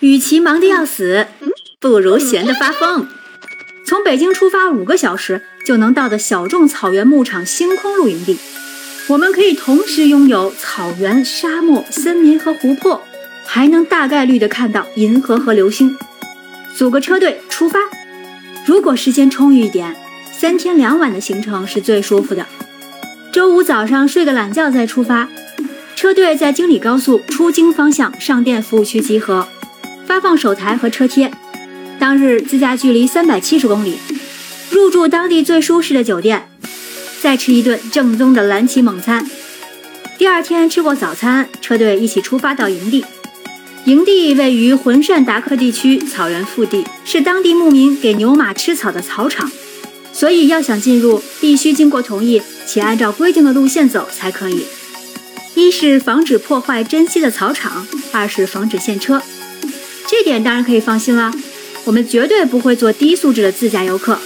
与其忙得要死，不如闲得发疯。从北京出发五个小时就能到的小众草原牧场星空露营地，我们可以同时拥有草原、沙漠、森林和湖泊，还能大概率的看到银河和流星。组个车队出发，如果时间充裕一点，三天两晚的行程是最舒服的。周五早上睡个懒觉再出发，车队在京礼高速出京方向上店服务区集合。发放手台和车贴，当日自驾距离三百七十公里，入住当地最舒适的酒店，再吃一顿正宗的蓝旗猛餐。第二天吃过早餐，车队一起出发到营地。营地位于浑善达克地区草原腹地，是当地牧民给牛马吃草的草场，所以要想进入，必须经过同意且按照规定的路线走才可以。一是防止破坏珍稀的草场，二是防止陷车。这点当然可以放心啦，我们绝对不会做低素质的自驾游客。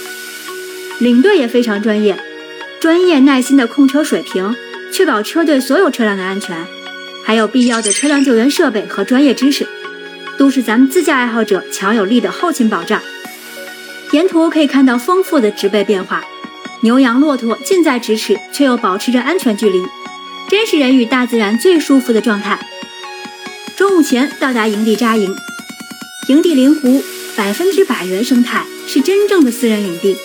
领队也非常专业，专业耐心的控车水平，确保车队所有车辆的安全，还有必要的车辆救援设备和专业知识，都是咱们自驾爱好者强有力的后勤保障。沿途可以看到丰富的植被变化，牛羊骆驼近在咫尺，却又保持着安全距离，真是人与大自然最舒服的状态。中午前到达营地扎营。营地临湖，百分之百原生态，是真正的私人领地。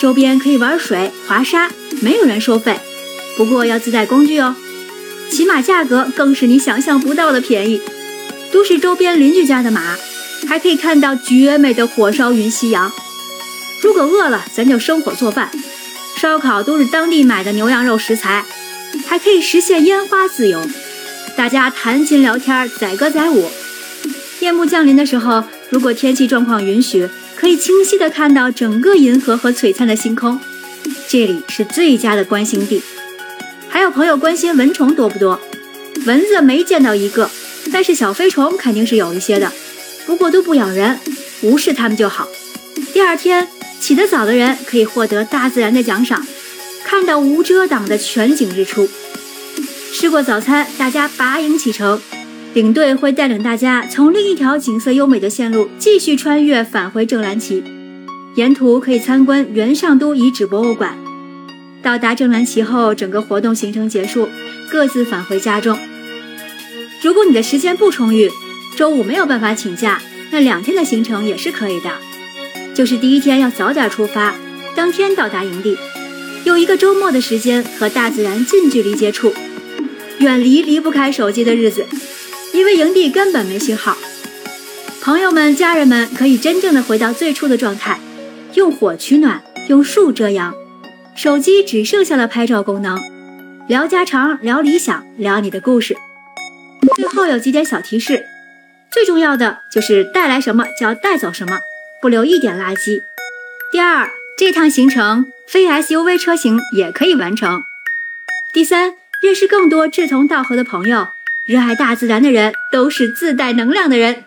周边可以玩水、滑沙，没有人收费，不过要自带工具哦。骑马价格更是你想象不到的便宜，都是周边邻居家的马，还可以看到绝美的火烧云夕阳。如果饿了，咱就生火做饭，烧烤都是当地买的牛羊肉食材，还可以实现烟花自由，大家谈琴聊天，载歌载舞。夜幕降临的时候，如果天气状况允许，可以清晰的看到整个银河和璀璨的星空。这里是最佳的观星地。还有朋友关心蚊虫多不多？蚊子没见到一个，但是小飞虫肯定是有一些的，不过都不咬人，无视它们就好。第二天起得早的人可以获得大自然的奖赏，看到无遮挡的全景日出。吃过早餐，大家拔营启程。领队会带领大家从另一条景色优美的线路继续穿越，返回正蓝旗。沿途可以参观元上都遗址博物馆。到达正蓝旗后，整个活动行程结束，各自返回家中。如果你的时间不充裕，周五没有办法请假，那两天的行程也是可以的。就是第一天要早点出发，当天到达营地，有一个周末的时间和大自然近距离接触，远离离不开手机的日子。因为营地根本没信号，朋友们、家人们可以真正的回到最初的状态，用火取暖，用树遮阳，手机只剩下了拍照功能，聊家常，聊理想，聊你的故事。最后有几点小提示，最重要的就是带来什么就要带走什么，不留一点垃圾。第二，这趟行程非 SUV 车型也可以完成。第三，认识更多志同道合的朋友。热爱大自然的人都是自带能量的人。